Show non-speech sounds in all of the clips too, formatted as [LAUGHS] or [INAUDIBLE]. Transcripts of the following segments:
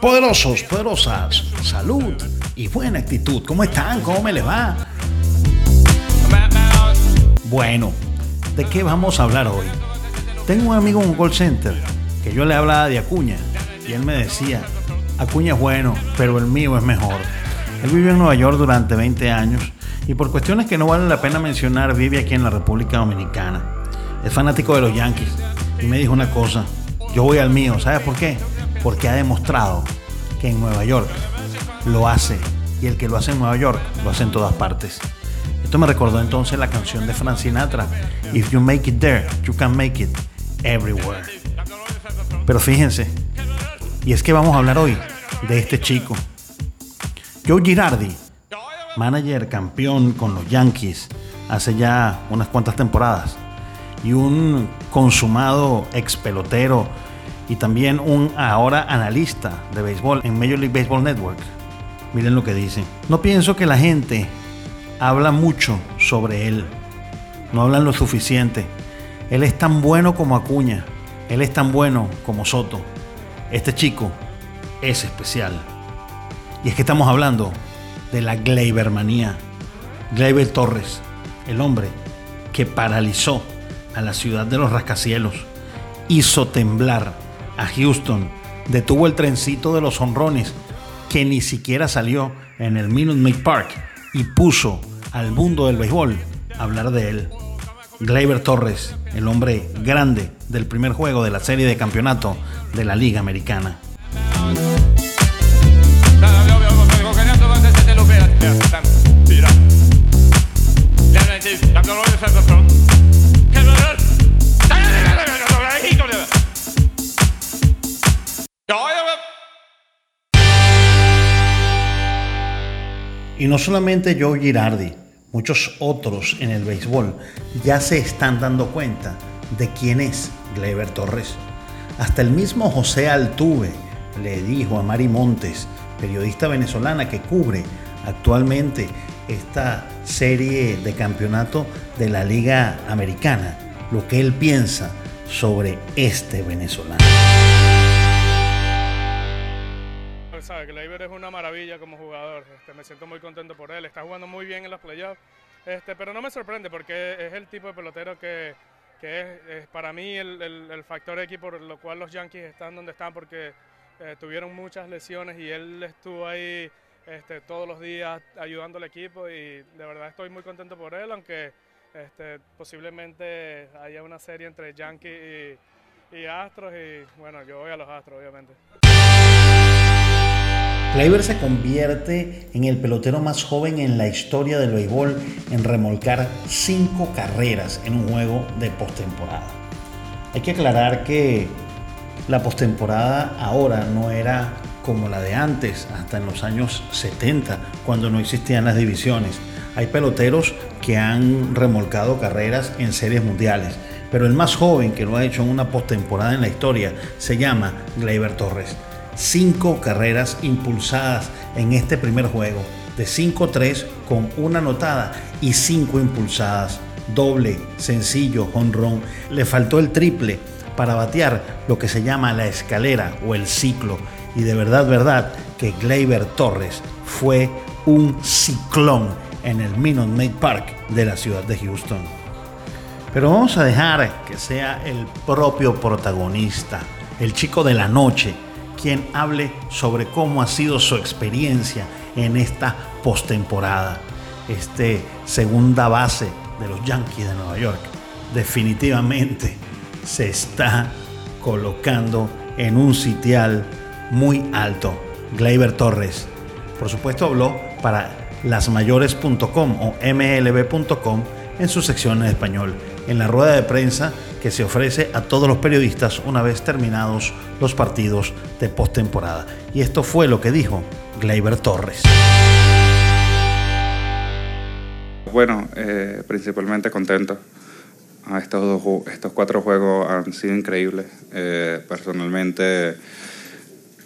Poderosos, poderosas, salud y buena actitud. ¿Cómo están? ¿Cómo me les va? Bueno, ¿de qué vamos a hablar hoy? Tengo un amigo en un call center que yo le hablaba de Acuña y él me decía, Acuña es bueno, pero el mío es mejor. Él vivió en Nueva York durante 20 años y por cuestiones que no valen la pena mencionar vive aquí en la República Dominicana. Es fanático de los Yankees y me dijo una cosa, yo voy al mío, ¿sabes por qué? Porque ha demostrado que en Nueva York lo hace y el que lo hace en Nueva York lo hace en todas partes. Esto me recordó entonces la canción de Frank Sinatra, If you make it there, you can make it everywhere. Pero fíjense, y es que vamos a hablar hoy de este chico, Joe Girardi, manager campeón con los Yankees hace ya unas cuantas temporadas y un consumado ex pelotero y también un ahora analista de béisbol en Major League Baseball Network. Miren lo que dice. No pienso que la gente habla mucho sobre él. No hablan lo suficiente. Él es tan bueno como Acuña. Él es tan bueno como Soto. Este chico es especial. Y es que estamos hablando de la Gleybermanía. Gleyber Torres, el hombre que paralizó a la ciudad de los rascacielos, hizo temblar a Houston, detuvo el trencito de los honrones que ni siquiera salió en el Minute Maid Park y puso al mundo del béisbol a hablar de él. Gleyber Torres, el hombre grande del primer juego de la serie de campeonato de la Liga Americana. Y no solamente Joe Girardi, muchos otros en el béisbol ya se están dando cuenta de quién es Gleyber Torres. Hasta el mismo José Altuve le dijo a Mari Montes, periodista venezolana que cubre actualmente esta serie de campeonato de la Liga Americana, lo que él piensa sobre este venezolano. Es una maravilla como jugador. Este, me siento muy contento por él. Está jugando muy bien en los playoffs. Este, pero no me sorprende porque es el tipo de pelotero que, es, para mí el, factor X por lo cual los Yankees están donde están porque eh, tuvieron muchas lesiones y él estuvo ahí este, todos los días ayudando al equipo y de verdad estoy muy contento por él, aunque este, posiblemente haya una serie entre Yankees y, y Astros y bueno, yo voy a los Astros obviamente. Gleyber se convierte en el pelotero más joven en la historia del béisbol en remolcar cinco carreras en un juego de postemporada. Hay que aclarar que la postemporada ahora no era como la de antes, hasta en los años 70, cuando no existían las divisiones. Hay peloteros que han remolcado carreras en series mundiales, pero el más joven que lo ha hecho en una postemporada en la historia se llama Gleyber Torres cinco carreras impulsadas en este primer juego, de 5-3 con una anotada y cinco impulsadas, doble, sencillo, honrón. Le faltó el triple para batear lo que se llama la escalera o el ciclo. Y de verdad, verdad, que Gleyber Torres fue un ciclón en el Minute Maid Park de la ciudad de Houston. Pero vamos a dejar que sea el propio protagonista, el chico de la noche, quien hable sobre cómo ha sido su experiencia en esta postemporada. Este segunda base de los Yankees de Nueva York definitivamente se está colocando en un sitial muy alto. Gleyber Torres, por supuesto, habló para lasmayores.com o mlb.com en su sección en español. En la rueda de prensa que se ofrece a todos los periodistas una vez terminados los partidos de postemporada. Y esto fue lo que dijo Gleyber Torres. Bueno, eh, principalmente contento. Ah, estos, dos, estos cuatro juegos han sido increíbles. Eh, personalmente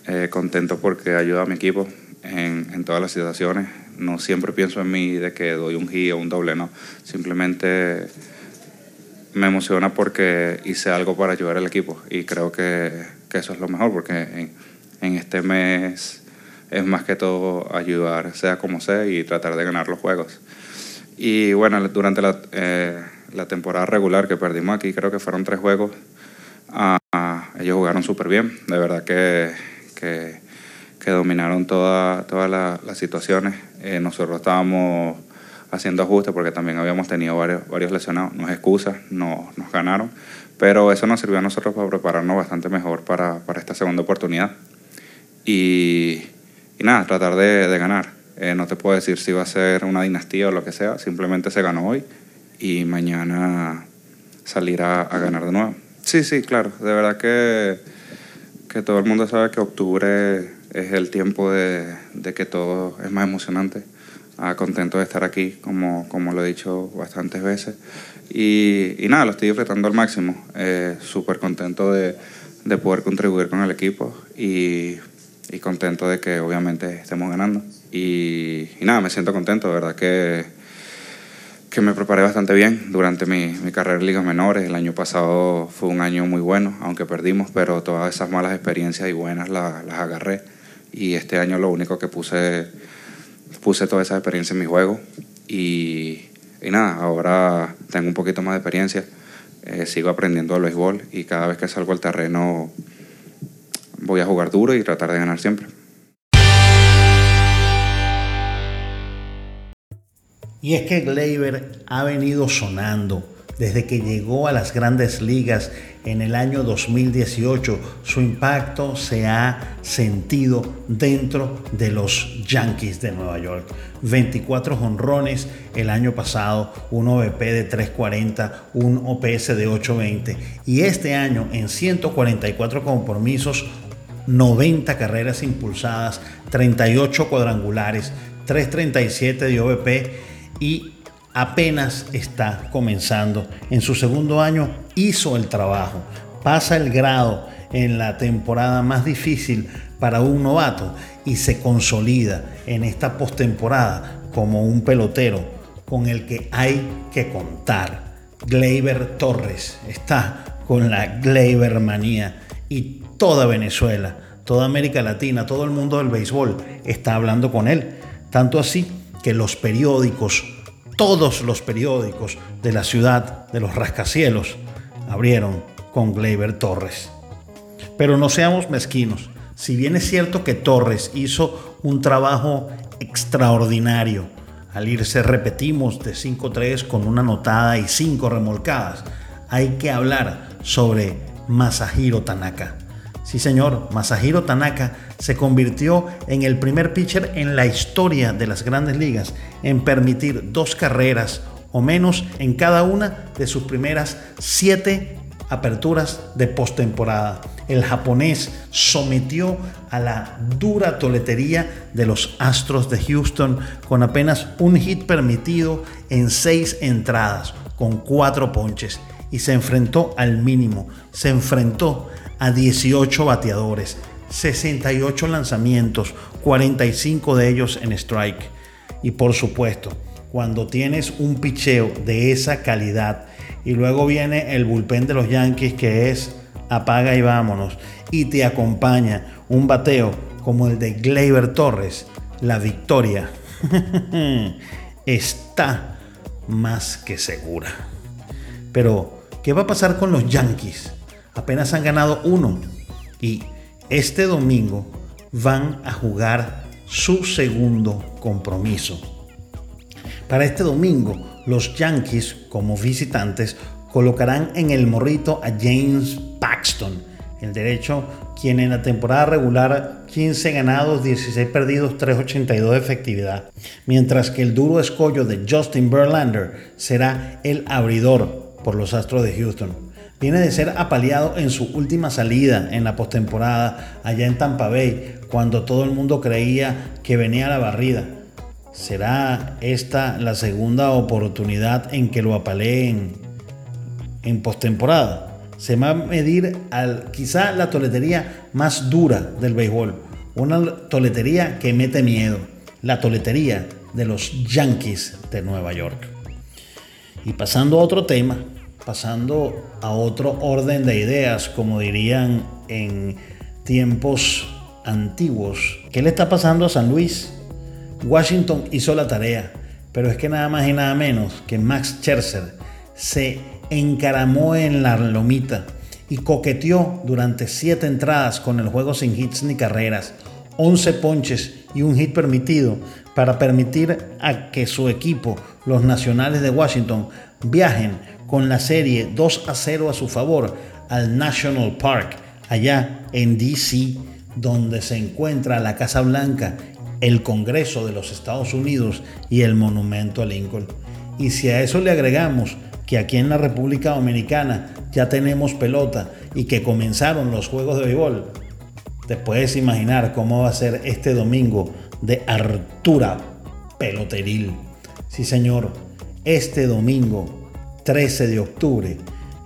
eh, contento porque ayuda a mi equipo en, en, todas las situaciones. No siempre pienso en mí de que doy un hit o un doble, no. Simplemente me emociona porque hice algo para ayudar al equipo y creo que, que eso es lo mejor, porque en, este mes es más que todo ayudar, sea como sea, y tratar de ganar los juegos. Y bueno, durante la, eh, la temporada regular que perdimos aquí, creo que fueron tres juegos, uh, ellos jugaron súper bien. De verdad que, que, dominaron todas toda las situaciones. Eh, nosotros estábamos haciendo ajustes porque también habíamos tenido varios, varios lesionados. No es excusa, no, nos ganaron. Pero eso nos sirvió a nosotros para prepararnos bastante mejor para, esta segunda oportunidad. Y, y nada, tratar de, ganar. Eh, no te puedo decir si va a ser una dinastía o lo que sea, simplemente se ganó hoy y mañana salirá a ganar de nuevo. Sí, sí, claro, de verdad que, que todo el mundo sabe que octubre es el tiempo de que todo es más emocionante. Ah, contento de estar aquí, como, como lo he dicho bastantes veces. Y, y nada, lo estoy disfrutando al máximo. Eh, Súper contento de, de poder contribuir con el equipo y y contento de que obviamente estemos ganando. Y, y nada, me siento contento, de verdad que, que me preparé bastante bien durante mi, mi, carrera en ligas menores. El año pasado fue un año muy bueno, aunque perdimos, pero todas esas malas experiencias y buenas las, las agarré. Y este año lo único que puse, puse todas esas experiencias en mi juego. Y, y nada, ahora tengo un poquito más de experiencia. Eh, sigo aprendiendo al béisbol y cada vez que salgo al terreno voy a jugar duro y tratar de ganar siempre. Y es que Gleyber ha venido sonando desde que llegó a las grandes ligas en el año 2018. Su impacto se ha sentido dentro de los Yankees de Nueva York. 24 honrones el año pasado, un OVP de 340, un OPS de 820 y este año en 144 compromisos 90 carreras impulsadas, 38 cuadrangulares, 337 de OVP y apenas está comenzando. En su segundo año hizo el trabajo, pasa el grado en la temporada más difícil para un novato y se consolida en esta postemporada como un pelotero con el que hay que contar. Gleyber Torres está con la Gleyber manía y toda Venezuela, toda América Latina, todo el mundo del béisbol está hablando con él. Tanto así que los periódicos, todos los periódicos de la ciudad de los rascacielos, abrieron con Gleyber Torres. Pero no seamos mezquinos. Si bien es cierto que Torres hizo un trabajo extraordinario, al irse repetimos de 5-3 con una anotada y 5 remolcadas, hay que hablar sobre Masahiro Tanaka. Sí, señor, Masahiro Tanaka se convirtió en el primer pitcher en la historia de las grandes ligas en permitir dos carreras o menos en cada una de sus primeras siete aperturas de postemporada. El japonés sometió a la dura toletería de los Astros de Houston con apenas un hit permitido en seis entradas, con cuatro ponches, y se enfrentó al mínimo, se enfrentó a 18 bateadores, 68 lanzamientos, 45 de ellos en strike. Y por supuesto, cuando tienes un picheo de esa calidad y luego viene el bullpen de los Yankees que es apaga y vámonos y te acompaña un bateo como el de Gleyber Torres, la victoria [LAUGHS] está más que segura. Pero, ¿qué va a pasar con los Yankees? apenas han ganado uno y este domingo van a jugar su segundo compromiso. Para este domingo, los Yankees como visitantes colocarán en el morrito a James Paxton, el derecho, quien en la temporada regular 15 ganados, 16 perdidos, 382 de efectividad, mientras que el duro escollo de Justin Verlander será el abridor por los Astros de Houston viene de ser apaleado en su última salida en la postemporada allá en Tampa Bay, cuando todo el mundo creía que venía la barrida. ¿Será esta la segunda oportunidad en que lo apaleen en postemporada? Se va a medir al, quizá la toletería más dura del béisbol, una toletería que mete miedo, la toletería de los Yankees de Nueva York. Y pasando a otro tema, pasando a otro orden de ideas, como dirían en tiempos antiguos. ¿Qué le está pasando a San Luis? Washington hizo la tarea, pero es que nada más y nada menos que Max Scherzer se encaramó en la lomita y coqueteó durante siete entradas con el juego sin hits ni carreras, 11 ponches y un hit permitido para permitir a que su equipo, los Nacionales de Washington, viajen con la serie 2 a 0 a su favor al National Park, allá en DC, donde se encuentra la Casa Blanca, el Congreso de los Estados Unidos y el Monumento a Lincoln. Y si a eso le agregamos que aquí en la República Dominicana ya tenemos pelota y que comenzaron los juegos de béisbol, te puedes imaginar cómo va a ser este domingo de Artura Peloteril. Sí, señor, este domingo 13 de octubre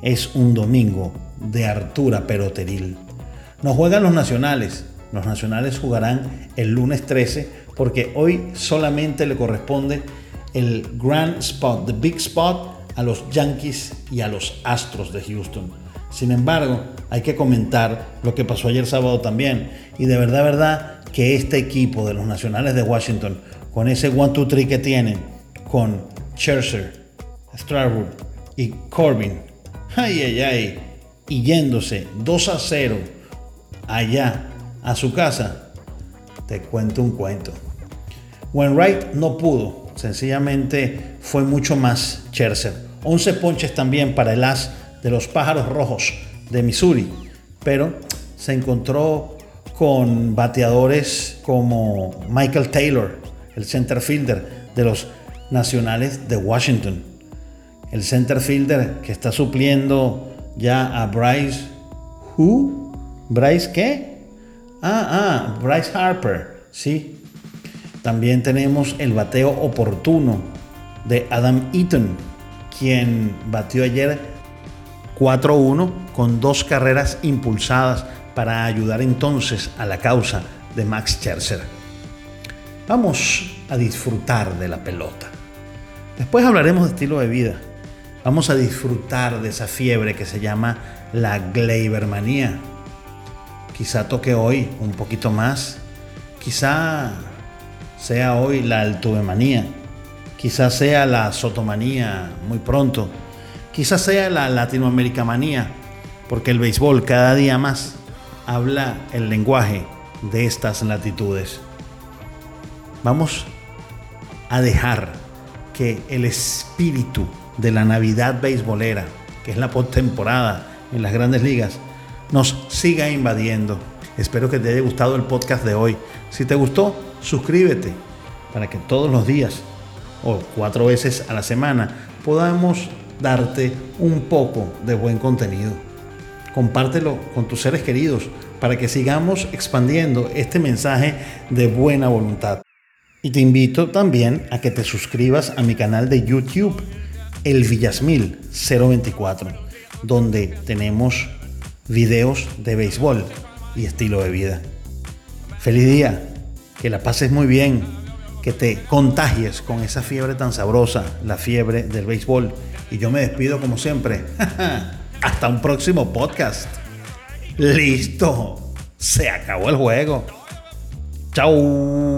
es un domingo de Artura Peloteril. Nos juegan los nacionales. Los nacionales jugarán el lunes 13 porque hoy solamente le corresponde el Grand Spot, the Big Spot a los Yankees y a los Astros de Houston. Sin embargo, hay que comentar lo que pasó ayer sábado también. Y de verdad, verdad, que este equipo de los Nacionales de Washington, con ese 1-2-3 que tienen, con Scherzer, Strasburg y Corbin, ay, ay, ay, y yéndose 2 a 0 allá a su casa, te cuento un cuento. Wright no pudo, sencillamente fue mucho más Scherzer. 11 ponches también para el as de los pájaros rojos de Missouri, pero se encontró con bateadores como Michael Taylor, el center fielder de los Nacionales de Washington. El center fielder que está supliendo ya a Bryce. ¿Who? ¿Bryce qué? Ah, ah, Bryce Harper, sí. También tenemos el bateo oportuno de Adam Eaton, quien batió ayer 4-1 con dos carreras impulsadas para ayudar entonces a la causa de Max Scherzer. Vamos a disfrutar de la pelota. Después hablaremos de estilo de vida. Vamos a disfrutar de esa fiebre que se llama la Gleybermanía. Quizá toque hoy un poquito más. Quizá sea hoy la altubemanía. Quizá sea la sotomanía muy pronto. Quizá sea la latinoamericamanía. Porque el béisbol cada día más habla el lenguaje de estas latitudes. Vamos a dejar que el espíritu de la Navidad beisbolera, que es la postemporada en las grandes ligas, nos siga invadiendo. Espero que te haya gustado el podcast de hoy. Si te gustó, suscríbete para que todos los días o cuatro veces a la semana podamos darte un poco de buen contenido. Compártelo con tus seres queridos para que sigamos expandiendo este mensaje de buena voluntad. Y te invito también a que te suscribas a mi canal de YouTube, El Villasmil 024, donde tenemos videos de béisbol y estilo de vida. Feliz día, que la pases muy bien, que te contagies con esa fiebre tan sabrosa, la fiebre del béisbol. Y yo me despido como siempre. [LAUGHS] Hasta un próximo podcast. Listo, se acabó el juego. Chao.